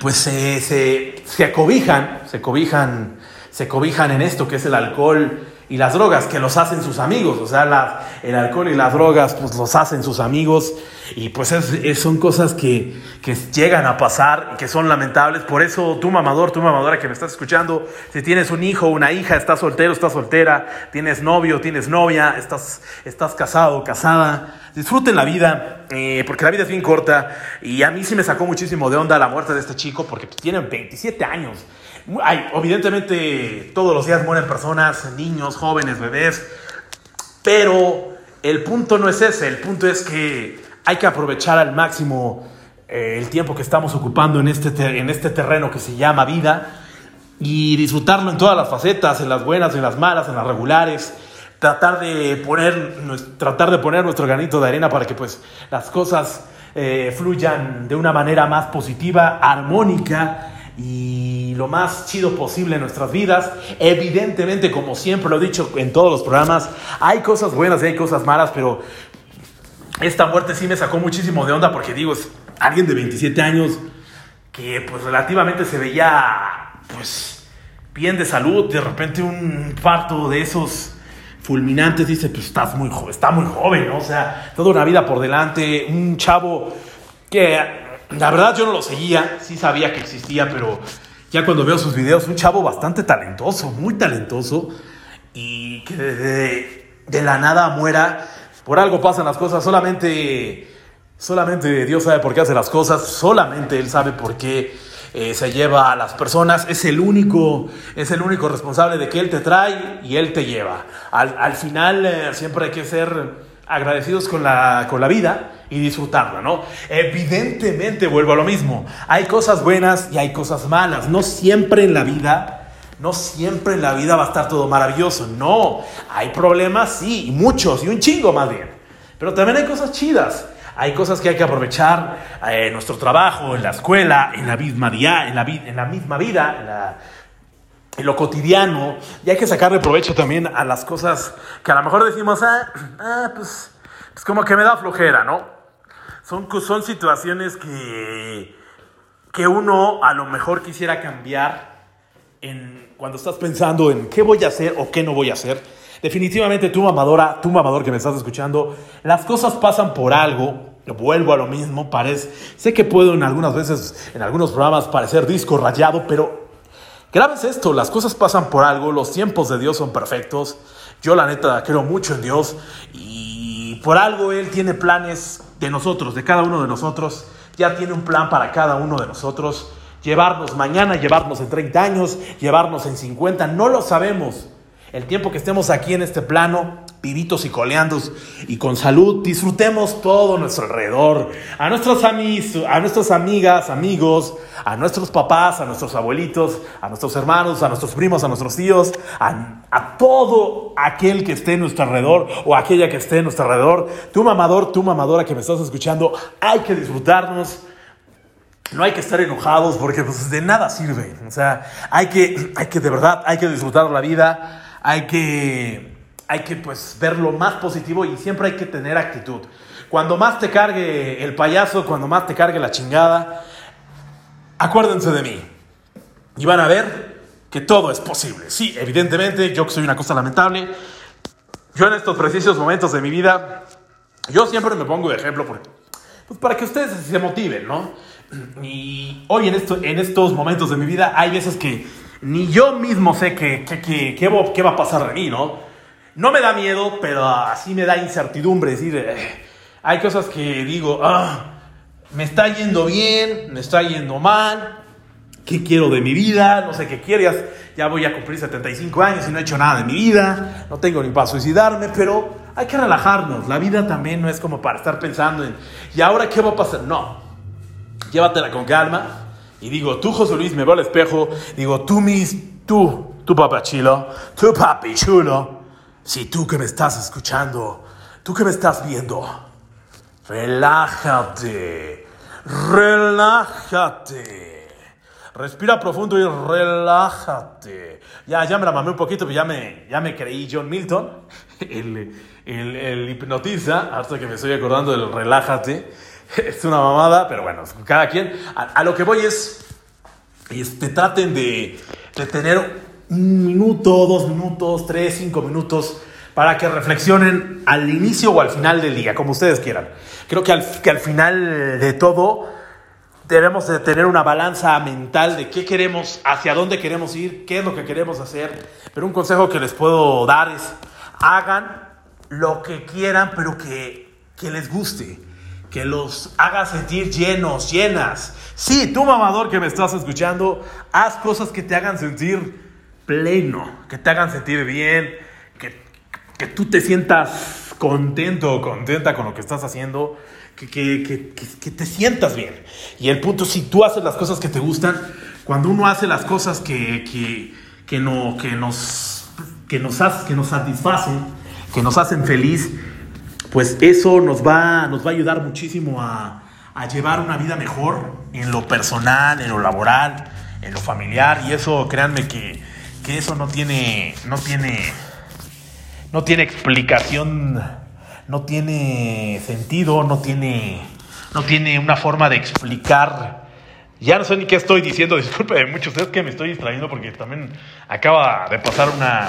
pues se, se, se acobijan, se cobijan, se cobijan en esto que es el alcohol y las drogas, que los hacen sus amigos, o sea, el alcohol y las drogas pues los hacen sus amigos y pues es, son cosas que, que, llegan a pasar y que son lamentables. Por eso tú mamador, tú mamadora que me estás escuchando, si tienes un hijo, una hija, estás soltero, estás soltera, tienes novio, tienes novia, estás, estás casado, casada, disfruten la vida, eh, porque la vida es bien corta y a mí sí me sacó muchísimo de onda la muerte de este chico porque tienen 27 años. Ay, evidentemente todos los días mueren personas, niños, jóvenes, bebés, pero el punto no es ese, el punto es que hay que aprovechar al máximo eh, el tiempo que estamos ocupando en este, en este terreno que se llama vida y disfrutarlo en todas las facetas, en las buenas, en las malas, en las regulares. Tratar de poner, tratar de poner nuestro granito de arena para que pues, las cosas eh, fluyan de una manera más positiva, armónica y lo más chido posible en nuestras vidas. Evidentemente, como siempre lo he dicho en todos los programas, hay cosas buenas y hay cosas malas, pero esta muerte sí me sacó muchísimo de onda porque digo, es alguien de 27 años que pues relativamente se veía pues bien de salud, de repente un parto de esos fulminantes, dice, pues estás muy está muy joven, ¿no? O sea, toda una vida por delante, un chavo que la verdad yo no lo seguía, sí sabía que existía, pero ya cuando veo sus videos, un chavo bastante talentoso, muy talentoso, y que de, de la nada muera por algo pasan las cosas, solamente, Solamente Dios sabe por qué hace las cosas, solamente Él sabe por qué eh, se lleva a las personas, es el único, es el único responsable de que Él te trae y Él te lleva. Al, final eh, siempre hay que ser agradecidos con la, con la vida y disfrutarla, ¿no? Evidentemente vuelvo a lo mismo, hay cosas buenas y hay cosas malas, no siempre en la vida, no siempre en la vida va a estar todo maravilloso, no, hay problemas, sí, y muchos, y un chingo más bien, pero también hay cosas chidas. Hay cosas que hay que aprovechar en eh, nuestro trabajo, en la escuela, en la misma, día, en la, en la misma vida, en, lo cotidiano. Y hay que sacarle provecho también a las cosas que a lo mejor decimos, ah, ah pues, pues como que me da flojera, ¿no? Son, son situaciones que, que uno a lo mejor quisiera cambiar en, cuando estás pensando en qué voy a hacer o qué no voy a hacer. Definitivamente tú mamadora, tú mamador que me estás escuchando, las cosas pasan por algo. Vuelvo a lo mismo, parece, sé que puedo en algunas veces, en algunos programas parecer disco rayado, pero grabes esto, las cosas pasan por algo, los tiempos de Dios son perfectos. Yo la neta creo mucho en Dios y por algo Él tiene planes de nosotros, de cada uno de nosotros. Ya tiene un plan para cada uno de nosotros. Llevarnos mañana, llevarnos en 30 años, llevarnos en 50, no lo sabemos el tiempo que estemos aquí en este plano, vivitos y coleando y con salud, disfrutemos todo nuestro alrededor, a nuestros amigos, a nuestras amigas, amigos, a nuestros papás, a nuestros abuelitos, a nuestros hermanos, a nuestros primos, a nuestros tíos, a, a todo aquel que esté en nuestro alrededor o aquella que esté en nuestro alrededor. Tu mamador, tu mamadora que me estás escuchando, hay que disfrutarnos. No hay que estar enojados porque pues, de nada sirve. O sea, hay que, hay que de verdad, hay que disfrutar la vida hay que, hay que pues, ver lo más positivo y siempre hay que tener actitud. Cuando más te cargue el payaso, cuando más te cargue la chingada, acuérdense de mí. Y van a ver que todo es posible. Sí, evidentemente, yo que soy una cosa lamentable, yo en estos precisos momentos de mi vida, yo siempre me pongo de ejemplo pues para que ustedes se motiven, ¿no? Y hoy en, esto, en estos momentos de mi vida hay veces que ni yo mismo sé qué, qué, va a pasar de mí, ¿no? No me da miedo, pero así me da incertidumbre. decir, eh, hay cosas que digo, ah, me está yendo bien, me está yendo mal, ¿qué quiero de mi vida? No sé qué quiero, ya, voy a cumplir 75 años y no he hecho nada de mi vida, no tengo ni para suicidarme, pero hay que relajarnos. La vida también no es como para estar pensando en, ¿y ahora qué va a pasar? No, llévatela con calma y digo, tú José Luis, me veo al espejo, digo, tú mis, tú, tú papachilo, tú papi chulo, si tú que me estás escuchando, tú que me estás viendo, relájate, relájate. Respira profundo y relájate. Ya, ya me la mamé un poquito, pero ya me, ya me creí John Milton, el, el, el hipnotiza, hasta que me estoy acordando del relájate. es una mamada, pero bueno, cada quien. A, lo que voy es, este, traten de, de, tener un minuto, dos minutos, tres, cinco minutos para que reflexionen al inicio o al final del día, como ustedes quieran. Creo que al, que al final de todo debemos de tener una balanza mental de qué queremos, hacia dónde queremos ir, qué es lo que queremos hacer. Pero un consejo que les puedo dar es, hagan lo que quieran, pero que, que les guste que los haga sentir llenos, llenas. Sí, tú mamador que me estás escuchando, haz cosas que te hagan sentir pleno, que te hagan sentir bien, que, que tú te sientas contento o contenta con lo que estás haciendo, que, que, que, te sientas bien. Y el punto, si tú haces las cosas que te gustan, cuando uno hace las cosas que, no, que, nos, que, nos, que nos satisfacen, que nos hacen feliz, pues eso nos va, nos va a ayudar muchísimo a, llevar una vida mejor en lo personal, en lo laboral, en lo familiar. Y eso, créanme que, eso no tiene, no tiene, no tiene explicación, no tiene sentido, no tiene, no tiene una forma de explicar. Ya no sé ni qué estoy diciendo, disculpe muchos, es que me estoy distrayendo porque también acaba de pasar una,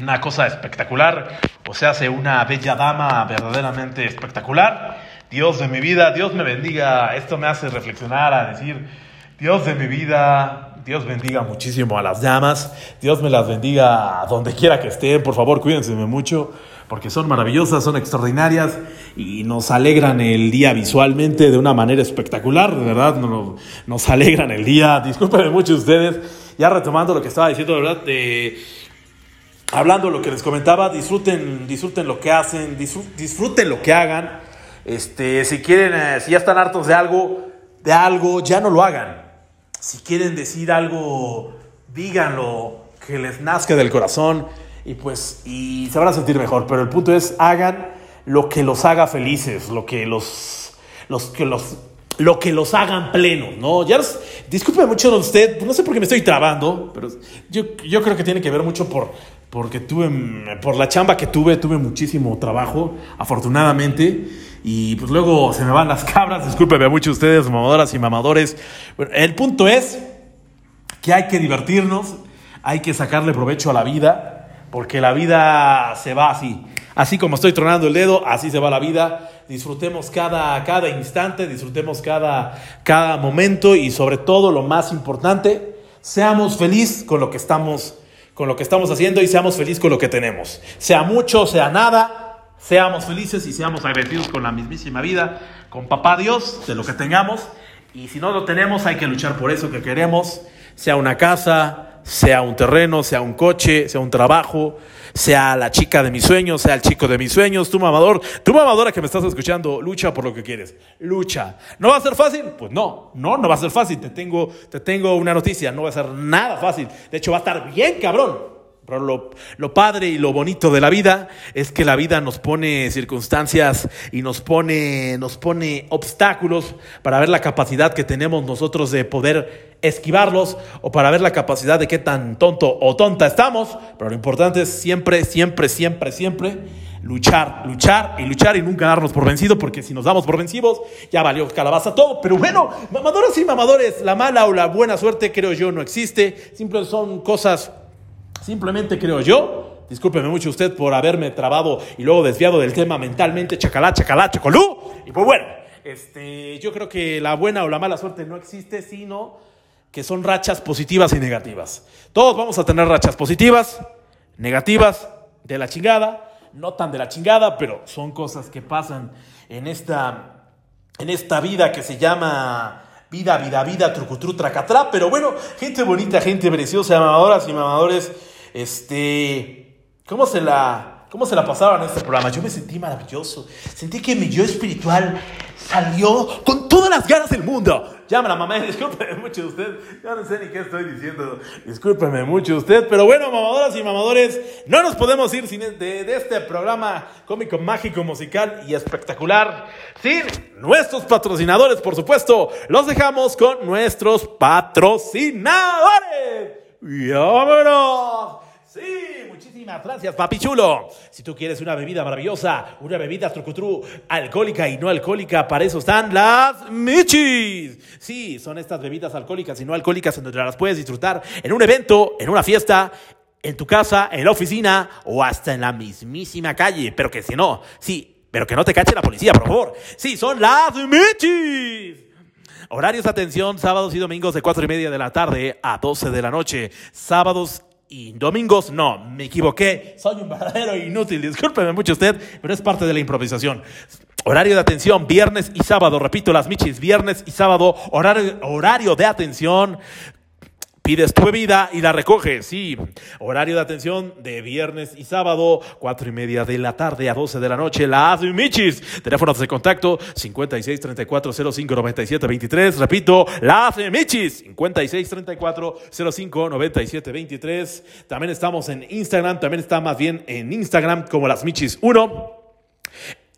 una cosa espectacular, o sea, hace una bella dama verdaderamente espectacular. Dios de mi vida, Dios me bendiga. Esto me hace reflexionar a decir, Dios de mi vida, Dios bendiga muchísimo a las damas, Dios me las bendiga donde quiera que estén, por favor cuídense mucho, porque son maravillosas, son extraordinarias y nos alegran el día visualmente de una manera espectacular, de verdad, nos, nos alegran el día. Disculpen mucho ustedes, ya retomando lo que estaba diciendo, de verdad, de hablando lo que les comentaba, disfruten, disfruten lo que hacen, disfruten lo que hagan. Este, si quieren, eh, si ya están hartos de algo, de algo, ya no lo hagan. Si quieren decir algo, díganlo, que les nazca del corazón y pues y se van a sentir mejor. Pero el punto es hagan lo que los haga felices, lo que los, los que los lo que los hagan plenos, ¿no? Ya disculpe mucho usted, no sé por qué me estoy trabando, pero yo, yo creo que tiene que ver mucho por, porque tuve, por la chamba que tuve, tuve muchísimo trabajo, afortunadamente, y pues luego se me van las cabras, discúlpeme mucho ustedes, mamadoras y mamadores. Bueno, el punto es que hay que divertirnos, hay que sacarle provecho a la vida, porque la vida se va así. Así como estoy tronando el dedo, así se va la vida. Disfrutemos cada, cada instante, disfrutemos cada, cada momento y sobre todo lo más importante, seamos felices con lo que estamos con lo que estamos haciendo y seamos felices con lo que tenemos. Sea mucho, sea nada, seamos felices y seamos agradecidos con la mismísima vida, con papá Dios, de lo que tengamos. Y si no lo tenemos, hay que luchar por eso que queremos, sea una casa, sea un terreno, sea un coche, sea un trabajo, sea la chica de mis sueños, sea el chico de mis sueños, tu mamador, tu mamadora que me estás escuchando, lucha por lo que quieres, lucha. ¿No va a ser fácil? Pues no, no, no va a ser fácil, te tengo, te tengo una noticia, no va a ser nada fácil, de hecho va a estar bien cabrón. Pero lo, lo, padre y lo bonito de la vida es que la vida nos pone circunstancias y nos pone, nos pone obstáculos para ver la capacidad que tenemos nosotros de poder esquivarlos o para ver la capacidad de qué tan tonto o tonta estamos. Pero lo importante es siempre, siempre, siempre, siempre luchar, luchar y luchar y nunca darnos por vencido, porque si nos damos por vencidos, ya valió calabaza todo. Pero bueno, mamadoras y mamadores, la mala o la buena suerte creo yo no existe, siempre son cosas Simplemente creo yo, discúlpeme mucho usted por haberme trabado y luego desviado del tema mentalmente, chacalá, chacalá, chocolú. Y pues bueno, este, yo creo que la buena o la mala suerte no existe, sino que son rachas positivas y negativas. Todos vamos a tener rachas positivas, negativas, de la chingada, no tan de la chingada, pero son cosas que pasan en esta, en esta vida que se llama vida, vida, vida, trucutru, tracatrá. Pero bueno, gente bonita, gente preciosa, mamadoras y mamadores este, ¿cómo se la, cómo se la pasaron en este programa? Yo me sentí maravilloso. Sentí que mi yo espiritual salió con todas las ganas del mundo. Llámala, mamá, discúlpeme mucho usted. Ya no sé ni qué estoy diciendo. Discúlpeme mucho usted. Pero bueno, mamadoras y mamadores, no nos podemos ir sin de, de este programa cómico, mágico, musical y espectacular sin nuestros patrocinadores, por supuesto. Los dejamos con nuestros patrocinadores. ¡Y vámonos! Sí, muchísimas gracias, papi chulo. Si tú quieres una bebida maravillosa, una bebida trucutru, alcohólica y no alcohólica, para eso están las Michis. Sí, son estas bebidas alcohólicas y no alcohólicas en donde las puedes disfrutar en un evento, en una fiesta, en tu casa, en la oficina o hasta en la mismísima calle. Pero que si no, sí, pero que no te cache la policía, por favor. Sí, son las Michis. Horarios de atención, sábados y domingos de 4 y media de la tarde a 12 de la noche. Sábados y domingos, no, me equivoqué. Soy un verdadero inútil, discúlpeme mucho usted, pero es parte de la improvisación. Horario de atención, viernes y sábado, repito, las michis, viernes y sábado, horario, horario de atención Pides tu bebida y la recoges, sí. Horario de atención de viernes y sábado, cuatro y media de la tarde a 12 de la noche, la Michis. Teléfonos de contacto 56 34 05 97 23. Repito, la Michis 56 34 05 97 23. También estamos en Instagram, también está más bien en Instagram como las Michis 1.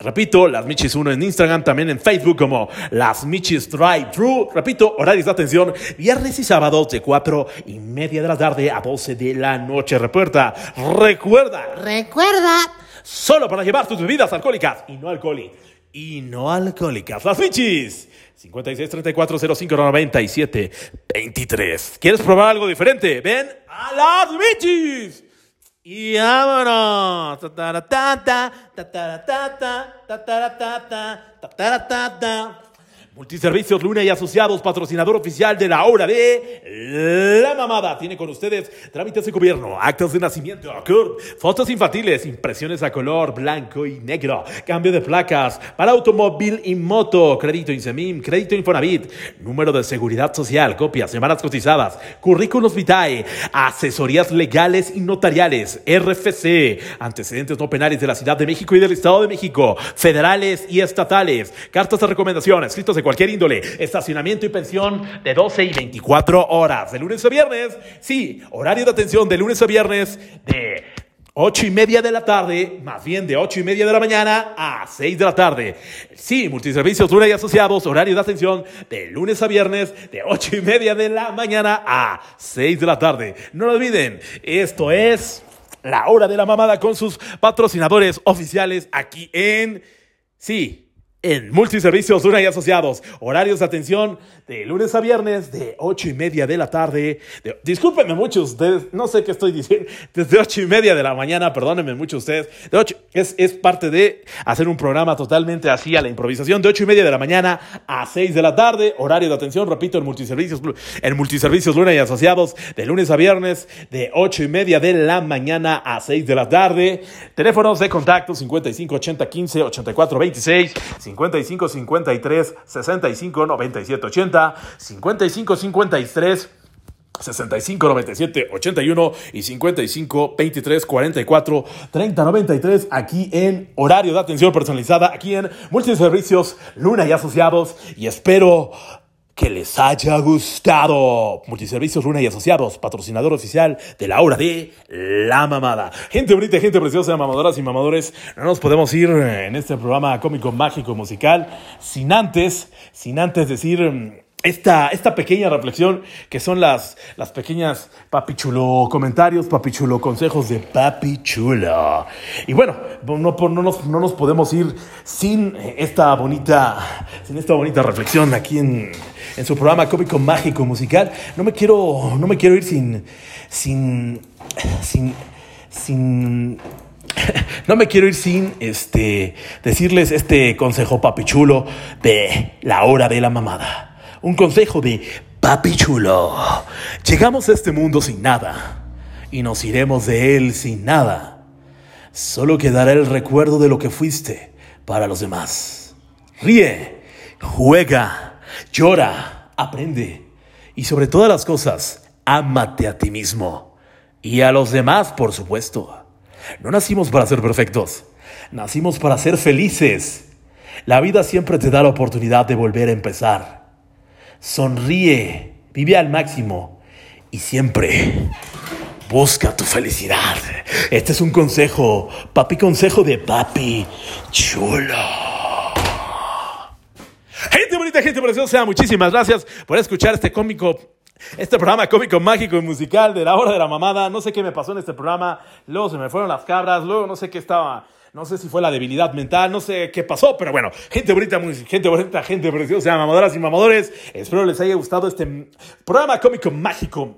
Repito, Las Michis 1 en Instagram, también en Facebook como Las Michis Drive Thru. Repito, horarios de atención, viernes y sábados de 4 y media de la tarde a 12 de la noche. Recuerda, recuerda, recuerda, solo para llevar tus bebidas alcohólicas y no alcohólicas. Y no alcohólicas. Las Michis. 56 34 05 97 23. ¿Quieres probar algo diferente? Ven a Las Michis. Y vámonos. Multiservicios Luna y Asociados, patrocinador oficial de la hora de La Mamada. Tiene con ustedes trámites de gobierno, actas de nacimiento, fotos infantiles, impresiones a color blanco y negro, cambio de placas para automóvil y moto, crédito Insemim, crédito Infonavit, número de seguridad social, copias, semanas cotizadas, currículos vitae, asesorías legales y notariales, RFC, antecedentes no penales de la Ciudad de México y del Estado de México, federales y estatales, cartas de recomendación, escritos de cualquier índole, estacionamiento y pensión de 12 y 24 horas, de lunes a viernes. Sí, horario de atención de lunes a viernes de 8 y media de la tarde, más bien de 8 y media de la mañana a 6 de la tarde. Sí, multiservicios Luna y Asociados, horario de atención de lunes a viernes de 8 y media de la mañana a 6 de la tarde. No lo olviden, esto es la hora de la mamada con sus patrocinadores oficiales aquí en... Sí, en Multiservicios Luna y Asociados. Horarios de atención de lunes a viernes de 8 y media de la tarde. discúlpenme mucho ustedes, no sé qué estoy diciendo. Desde 8 y media de la mañana, perdónenme mucho ustedes. De 8, es, es parte de hacer un programa totalmente así a la improvisación. De 8 y media de la mañana a 6 de la tarde. Horario de atención, repito, en Multiservicios, en Multiservicios Luna y Asociados de lunes a viernes de 8 y media de la mañana a 6 de la tarde. Teléfonos de contacto 55 80 15 84 26. 55 53 65 97 80, 55 53 65 97 81 y 55 23 44 30 93 aquí en horario de atención personalizada aquí en Multiservicios Luna y Asociados y espero que les haya gustado. Multiservicios Luna y Asociados, patrocinador oficial de la hora de La Mamada. Gente bonita, gente preciosa, mamadoras y mamadores, no nos podemos ir en este programa cómico, mágico, musical, sin antes, sin antes decir mm, esta, esta pequeña reflexión que son las, las pequeñas papichulo comentarios, papichulo consejos de papichulo. Y bueno, no, no, nos, no nos podemos ir sin esta bonita, sin esta bonita reflexión aquí en, en su programa cómico mágico musical. No me quiero, no me quiero ir sin, sin, sin, sin no me quiero ir sin este, decirles este consejo papichulo de la hora de la mamada un consejo de papi chulo. Llegamos a este mundo sin nada y nos iremos de él sin nada. Solo quedará el recuerdo de lo que fuiste para los demás. Ríe, juega, llora, aprende y sobre todas las cosas, ámate a ti mismo y a los demás, por supuesto. No nacimos para ser perfectos, nacimos para ser felices. La vida siempre te da la oportunidad de volver a empezar sonríe, vive al máximo y siempre busca tu felicidad. Este es un consejo, papi consejo de papi chulo. Gente bonita, gente preciosa, muchísimas gracias por escuchar este cómico este programa cómico, mágico y musical de la hora de la mamada. No sé qué me pasó en este programa. Luego se me fueron las cabras. Luego no sé qué estaba no sé si fue la debilidad mental, no sé qué pasó, pero bueno, gente bonita, gente bonita, gente preciosa, mamadoras y mamadores. Espero les haya gustado este programa cómico mágico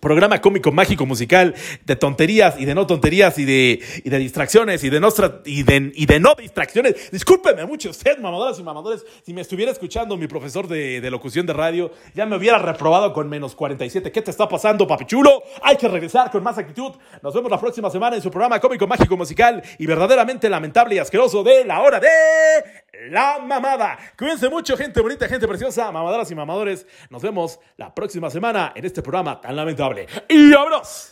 programa cómico, mágico, musical, de tonterías y de no tonterías y de, y de distracciones y de, no, y, de, y de no distracciones. Discúlpeme mucho usted, mamadoras y mamadores, si me estuviera escuchando mi profesor de, de, locución de radio, ya me hubiera reprobado con menos 47. ¿Qué te está pasando, papi chulo? Hay que regresar con más actitud. Nos vemos la próxima semana en su programa cómico, mágico, musical y verdaderamente lamentable y asqueroso de la hora de la mamada. Cuídense mucho, gente bonita, gente preciosa, mamadoras y mamadores. Nos vemos la próxima semana en este programa tan lamentable. ¡Y abrazos!